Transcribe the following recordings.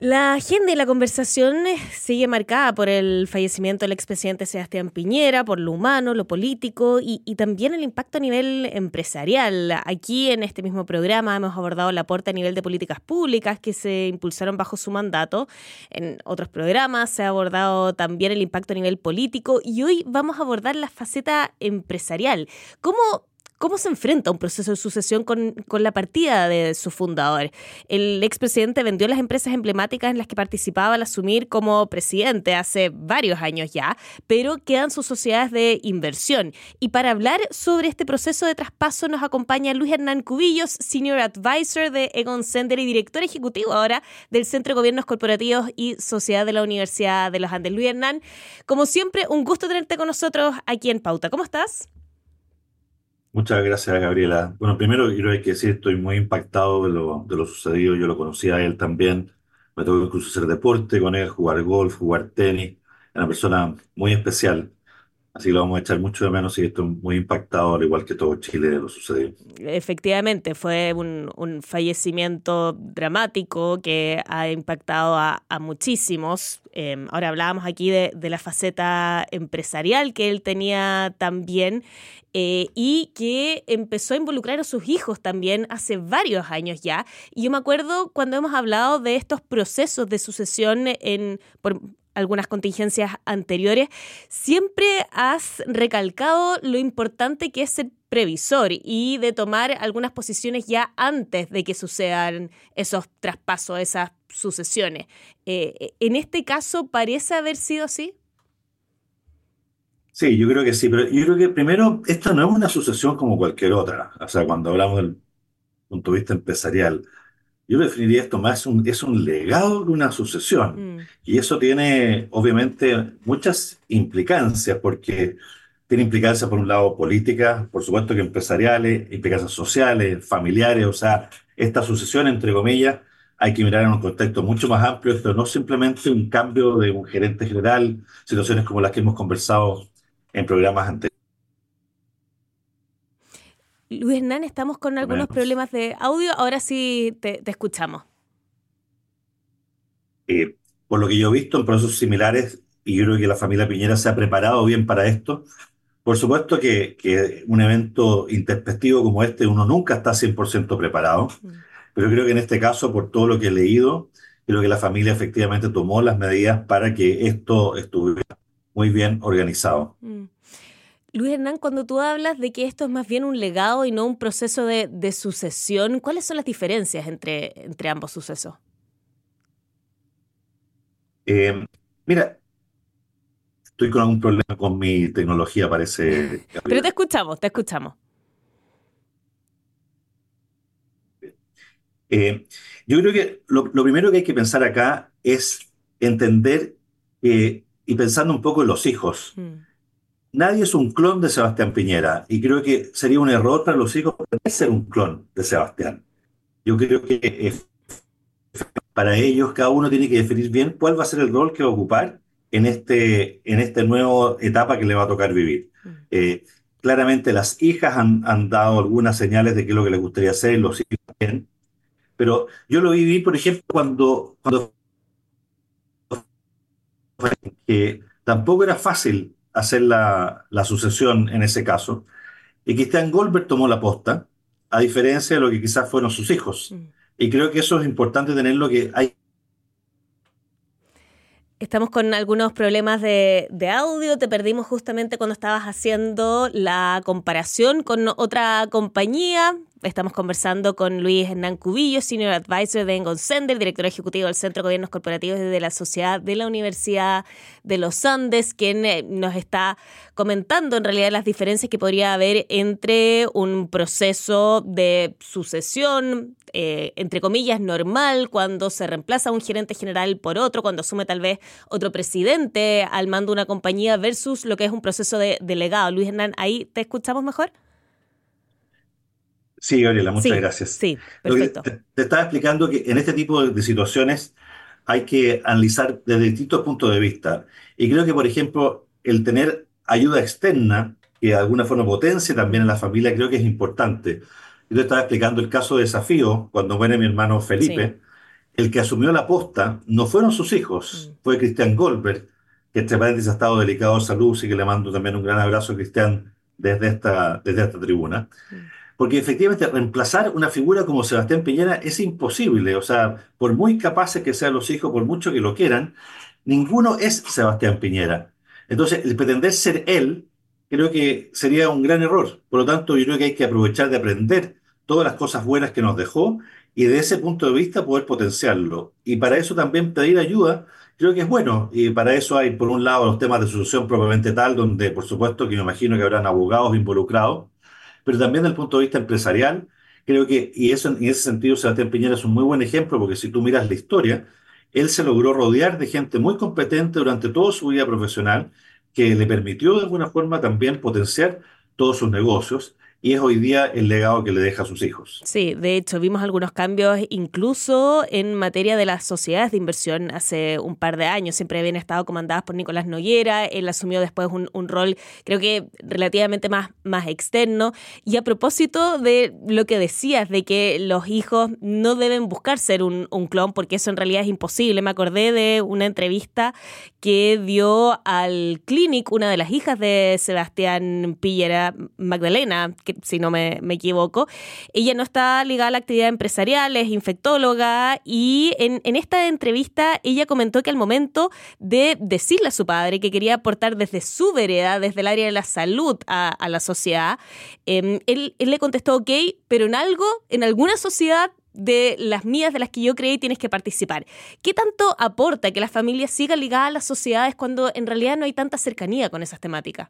La agenda y la conversación eh, sigue marcada por el fallecimiento del expresidente Sebastián Piñera, por lo humano, lo político y, también el impacto a nivel empresarial. Aquí en este mismo programa hemos abordado el aporte a nivel de políticas públicas que se impulsaron bajo su mandato. En otros programas se ha abordado también el impacto a nivel político y hoy vamos a abordar la faceta empresarial. ¿Cómo ¿Cómo se enfrenta un proceso de sucesión con, la partida de su fundador? El expresidente vendió las empresas emblemáticas en las que participaba al asumir como presidente hace varios años ya, pero quedan sus sociedades de inversión. Y para hablar sobre este proceso de traspaso nos acompaña Luis Hernán Cubillos, Senior Advisor de Egon Sender y director ejecutivo ahora del Centro de Gobiernos Corporativos y Sociedad de la Universidad de los Andes. Luis Hernán, como siempre, un gusto tenerte con nosotros aquí en Pauta. ¿Cómo estás? Muchas gracias, Gabriela. Bueno, primero quiero que decir, estoy muy impactado de lo, de lo sucedido. Yo lo conocí a él también. Me tocó incluso hacer deporte con él, jugar golf, jugar tenis. Una persona muy especial. Así lo vamos a echar mucho de menos y estoy muy impactado, al igual que todo Chile, lo sucedido. Efectivamente, fue un, fallecimiento dramático que ha impactado a, muchísimos. Em, ahora hablábamos aquí de, de, la faceta empresarial que él tenía también. Eh, y que empezó a involucrar a sus hijos también hace varios años ya. Y yo me acuerdo cuando hemos hablado de estos procesos de sucesión en, algunas contingencias anteriores, siempre has recalcado lo importante que es ser previsor y de tomar algunas posiciones ya antes de que sucedan esos traspasos, esas sucesiones. Eh, en este caso, ¿parece haber sido así? Sí, yo creo que sí, pero yo creo que primero, esta no es una sucesión como cualquier otra. O sea, cuando hablamos del punto de vista empresarial, yo definiría esto más, un, es un legado de una sucesión. Mm. Y eso tiene, obviamente, muchas implicancias, porque tiene implicancias, por un lado, políticas, por supuesto que empresariales, implicancias sociales, familiares. O sea, esta sucesión, entre comillas, hay que mirar en un contexto mucho más amplio. Esto no es simplemente un cambio de un gerente general, situaciones como las que hemos conversado en programas anteriores. Luis Hernán, estamos con algunos problemas de audio. Ahora sí te, escuchamos. Eh, por lo que yo he visto en procesos similares, y yo creo que la familia Piñera se ha preparado bien para esto. Por supuesto que, que un evento introspectivo como este, uno nunca está 100% preparado, mm. pero creo que en este caso, por todo lo que he leído, creo que la familia efectivamente tomó las medidas para que esto estuviera muy bien organizado. Luis Hernán, cuando tú hablas de que esto es más bien un legado y no un proceso de, sucesión, ¿cuáles son las diferencias entre, entre ambos sucesos? Eh, mira, estoy con algún problema con mi tecnología, parece. Pero te escuchamos, te escuchamos. Eh, yo creo que lo, lo, primero que hay que pensar acá es entender que y pensando un poco en los hijos. Mm. Nadie es un clon de Sebastián Piñera y creo que sería un error para los hijos ser un clon de Sebastián. Yo creo que para ellos cada uno tiene que definir bien cuál va a ser el rol que va a ocupar en este en esta nueva etapa que le va a tocar vivir. Mm. Eh, claramente las hijas han, han, dado algunas señales de qué es lo que les gustaría hacer, los hijos también. Pero yo lo viví, por ejemplo, cuando, cuando que tampoco era fácil hacer la, sucesión en ese caso, y Cristian Goldberg tomó la posta, a diferencia de lo que quizás fueron sus hijos. Mm. Y creo que eso es importante tenerlo, que hay Estamos con algunos problemas de, de, audio. Te perdimos justamente cuando estabas haciendo la comparación con otra compañía. Estamos conversando con Luis Hernán Cubillo, Senior Advisor de Engon Sender, director ejecutivo del Centro de Gobiernos Corporativos de la Sociedad de la Universidad de los Andes, quien eh, nos está comentando en realidad las diferencias que podría haber entre un proceso de sucesión, eh, entre comillas, normal, cuando se reemplaza un gerente general por otro, cuando asume tal vez otro presidente al mando de una compañía, versus lo que es un proceso de delegado. Luis Hernán, ¿ahí te escuchamos mejor? Sí, Gabriela, muchas gracias. Sí, perfecto. Te, estaba explicando que en este tipo de, situaciones hay que analizar desde distintos puntos de vista. Y creo que, por ejemplo, el tener ayuda externa que de alguna forma potencie también a la familia, creo que es importante. Yo te estaba explicando el caso de desafío, cuando muere mi hermano Felipe. el que asumió la posta no fueron sus hijos, mm. fue Cristian Goldberg, que entre paréntesis ha estado delicado de salud, y que le mando también un gran abrazo a Cristian desde esta, desde esta tribuna. Mm. Porque efectivamente reemplazar una figura como Sebastián Piñera es imposible. O sea, por muy capaces que sean los hijos, por mucho que lo quieran, ninguno es Sebastián Piñera. Entonces, el pretender ser él, creo que sería un gran error. Por lo tanto, yo creo que hay que aprovechar de aprender todas las cosas buenas que nos dejó y de ese punto de vista poder potenciarlo. Y para eso también pedir ayuda creo que es bueno. Y para eso hay, por un lado, los temas de solución propiamente tal, donde por supuesto que me imagino que habrán abogados involucrados, pero también desde el punto de vista empresarial, creo que, y eso en ese sentido Sebastián Piñera es un muy buen ejemplo, porque si tú miras la historia, él se logró rodear de gente muy competente durante toda su vida profesional, que le permitió de alguna forma también potenciar todos sus negocios y es hoy día el legado que le deja a sus hijos. Sí, de hecho vimos algunos cambios incluso en materia de las sociedades de inversión hace un par de años. Siempre habían estado comandadas por Nicolás Noguera, él asumió después un, rol creo que relativamente más, más externo. Y a propósito de lo que decías, de que los hijos no deben buscar ser un, un clon porque eso en realidad es imposible. Me acordé de una entrevista que dio al Clinic una de las hijas de Sebastián Pillera, Magdalena, que si no me, equivoco. Ella no está ligada a la actividad empresarial, es infectóloga y en, esta entrevista ella comentó que al momento de decirle a su padre que quería aportar desde su vereda, desde el área de la salud a, la sociedad, em, él, le contestó, ok, pero en algo, en alguna sociedad de las mías de las que yo creí tienes que participar. ¿Qué tanto aporta que la familia siga ligada a las sociedades cuando en realidad no hay tanta cercanía con esas temáticas?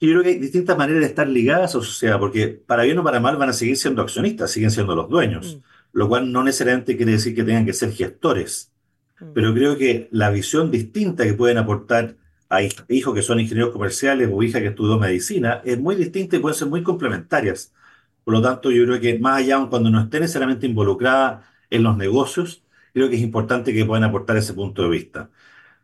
Yo creo que hay distintas maneras de estar ligadas a la sociedad, porque para bien o para mal van a seguir siendo accionistas, siguen siendo los dueños, mm. lo cual no necesariamente quiere decir que tengan que ser gestores. Mm. Pero creo que la visión distinta que pueden aportar a hijos que son ingenieros comerciales o hijas que estudió medicina es muy distinta y pueden ser muy complementarias. Por lo tanto, yo creo que más allá, cuando no esté necesariamente involucrada en los negocios, creo que es importante que puedan aportar ese punto de vista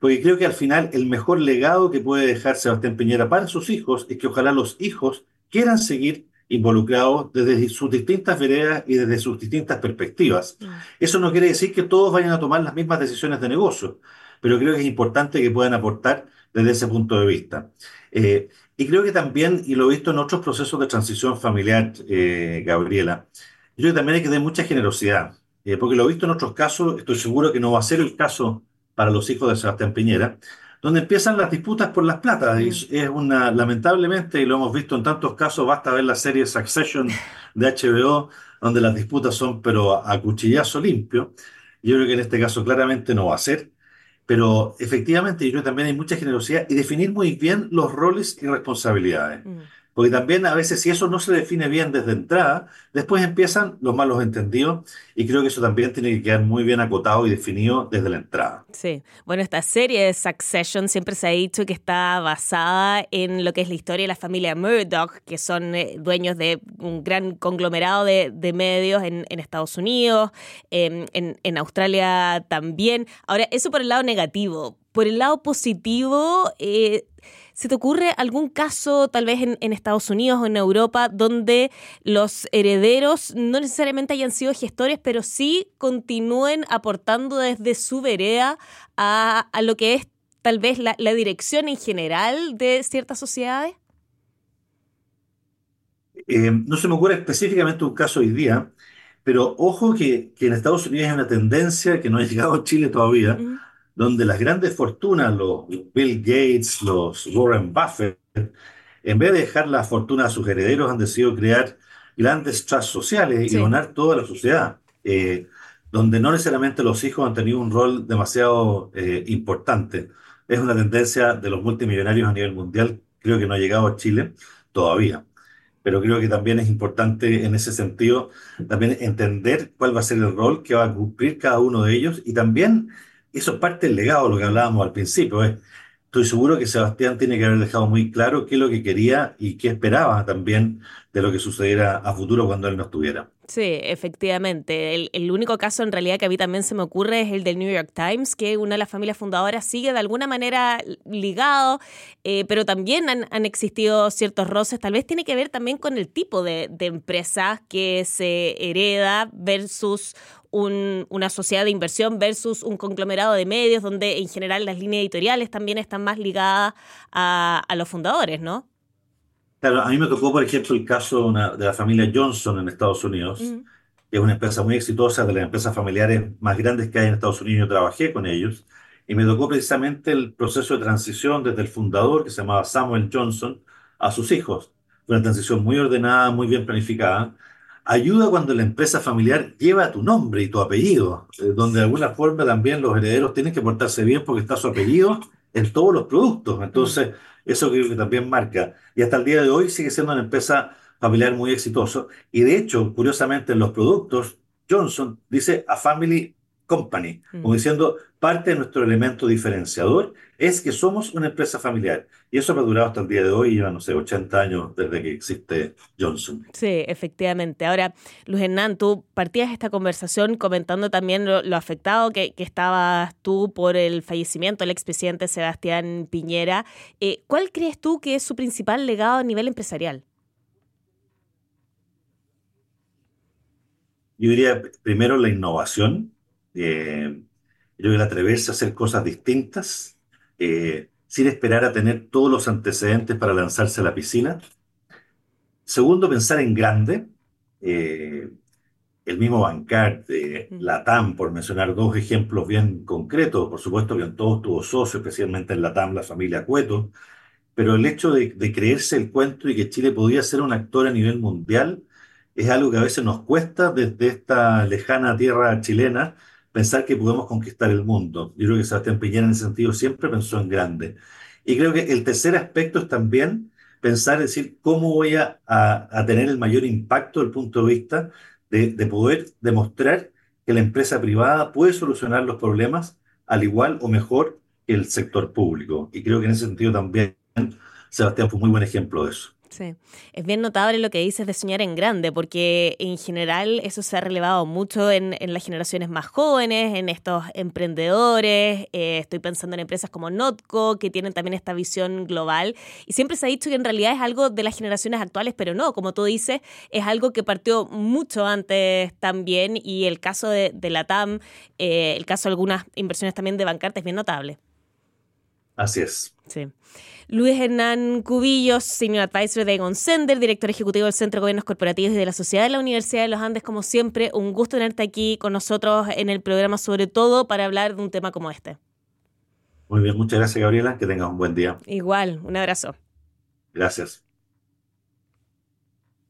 porque creo que al final el mejor legado que puede dejar Sebastián Piñera para sus hijos es que ojalá los hijos quieran seguir involucrados desde sus distintas veredas y desde sus distintas perspectivas. Mm. Eso no quiere decir que todos vayan a tomar las mismas decisiones de negocio, pero creo que es importante que puedan aportar desde ese punto de vista. Eh, y creo que también, y lo he visto en otros procesos de transición familiar, eh, Gabriela, yo creo que también hay que tener mucha generosidad, eh, porque lo he visto en otros casos, estoy seguro que no va a ser el caso para los hijos de Sebastián Piñera, donde empiezan las disputas por las platas. Y mm. es una, lamentablemente, y lo hemos visto en tantos casos, basta ver la serie Succession de HBO, donde las disputas son, pero a cuchillazo limpio. Yo creo que en este caso claramente no va a ser. Pero efectivamente, yo creo que también hay mucha generosidad y definir muy bien los roles y responsabilidades. Mm. Porque también a veces si eso no se define bien desde entrada, después empiezan los malos entendidos y creo que eso también tiene que quedar muy bien acotado y definido desde la entrada. Sí, bueno, esta serie de Succession siempre se ha dicho que está basada en lo que es la historia de la familia Murdoch, que son eh, dueños de un gran conglomerado de, medios en, Estados Unidos, en, en Australia también. Ahora, eso por el lado negativo. Por el lado positivo, eh, ¿Se te ocurre algún caso, tal vez en, Estados Unidos o en Europa, donde los herederos no necesariamente hayan sido gestores, pero sí continúen aportando desde su vereda a, lo que es tal vez la, dirección en general de ciertas sociedades? Eh, no se me ocurre específicamente un caso hoy día, pero ojo que, en Estados Unidos hay una tendencia que no ha llegado a Chile todavía, donde las grandes fortunas, los Bill Gates, los Warren Buffett, en vez de dejar la fortuna a sus herederos, han decidido crear grandes trusts sociales y donar toda la sociedad, eh, donde no necesariamente los hijos han tenido un rol demasiado eh, importante. Es una tendencia de los multimillonarios a nivel mundial, creo que no ha llegado a Chile todavía. Pero creo que también es importante en ese sentido también entender cuál va a ser el rol que va a cumplir cada uno de ellos y también eso es parte del legado, lo que hablábamos al principio. Estoy seguro que Sebastián tiene que haber dejado muy claro qué es lo que quería y qué esperaba también de lo que sucediera a futuro cuando él no estuviera. Sí, efectivamente. El, único caso en realidad que a mí también se me ocurre es el del New York Times, que una de las familias fundadoras sigue de alguna manera ligado, eh, pero también han, existido ciertos roces. Tal vez tiene que ver también con el tipo de, de empresa que se hereda versus una sociedad de inversión versus un conglomerado de medios donde en general las líneas editoriales también están más ligadas a, a los fundadores, ¿no? Claro, a mí me tocó, por ejemplo, el caso de la familia Johnson en Estados Unidos, que es una empresa muy exitosa, de las empresas familiares más grandes que hay en Estados Unidos. Yo trabajé con ellos y me tocó precisamente el proceso de transición desde el fundador, que se llamaba Samuel Johnson, a sus hijos. Fue una transición muy ordenada, muy bien planificada. Ayuda cuando la empresa familiar lleva tu nombre y tu apellido, eh, donde de alguna forma también los herederos tienen que portarse bien porque está su apellido en todos los productos. Entonces, eso creo que también marca. Y hasta el día de hoy sigue siendo una empresa familiar muy exitosa. Y de hecho, curiosamente, en los productos, Johnson dice a Family Company, como mm. diciendo, parte de nuestro elemento diferenciador es que somos una empresa familiar. Y eso ha durado hasta el día de hoy, lleva, no sé, 80 años desde que existe Johnson. Sí, efectivamente. Ahora, Luis Hernán, tú partías esta conversación comentando también lo, afectado que, estabas tú por el fallecimiento del expresidente Sebastián Piñera. Eh, ¿Cuál crees tú que es su principal legado a nivel empresarial? Yo diría primero la innovación eh, creo que el atreverse a hacer cosas distintas, eh, sin esperar a tener todos los antecedentes para lanzarse a la piscina. Segundo, pensar en grande. Eh, el mismo Bancar, de la TAM, por mencionar dos ejemplos bien concretos, por supuesto que en todos tuvo socios, especialmente en la TAM, la familia Cueto, pero el hecho de, de, creerse el cuento y que Chile podía ser un actor a nivel mundial es algo que a veces nos cuesta desde esta lejana tierra chilena, pensar que podemos conquistar el mundo. Yo creo que Sebastián Piñera en ese sentido siempre pensó en grande. Y creo que el tercer aspecto es también pensar, decir, cómo voy a, a, tener el mayor impacto desde el punto de vista de, de, poder demostrar que la empresa privada puede solucionar los problemas al igual o mejor que el sector público. Y creo que en ese sentido también Sebastián fue un muy buen ejemplo de eso. Sí, es bien notable lo que dices de soñar en grande, porque en general eso se ha relevado mucho en, las generaciones más jóvenes, en estos emprendedores. Eh, estoy pensando en empresas como Notco, que tienen también esta visión global. Y siempre se ha dicho que en realidad es algo de las generaciones actuales, pero no, como tú dices, es algo que partió mucho antes también. Y el caso de, la TAM, eh, el caso de algunas inversiones también de Bancarte es bien notable. Así es. Sí. Luis Hernán Cubillos, Senior Advisor de Egon Sender, director ejecutivo del Centro de Gobiernos Corporativos y de la Sociedad de la Universidad de los Andes. Como siempre, un gusto tenerte aquí con nosotros en el programa, sobre todo para hablar de un tema como este. Muy bien, muchas gracias, Gabriela. Que tengas un buen día. Igual, un abrazo. Gracias.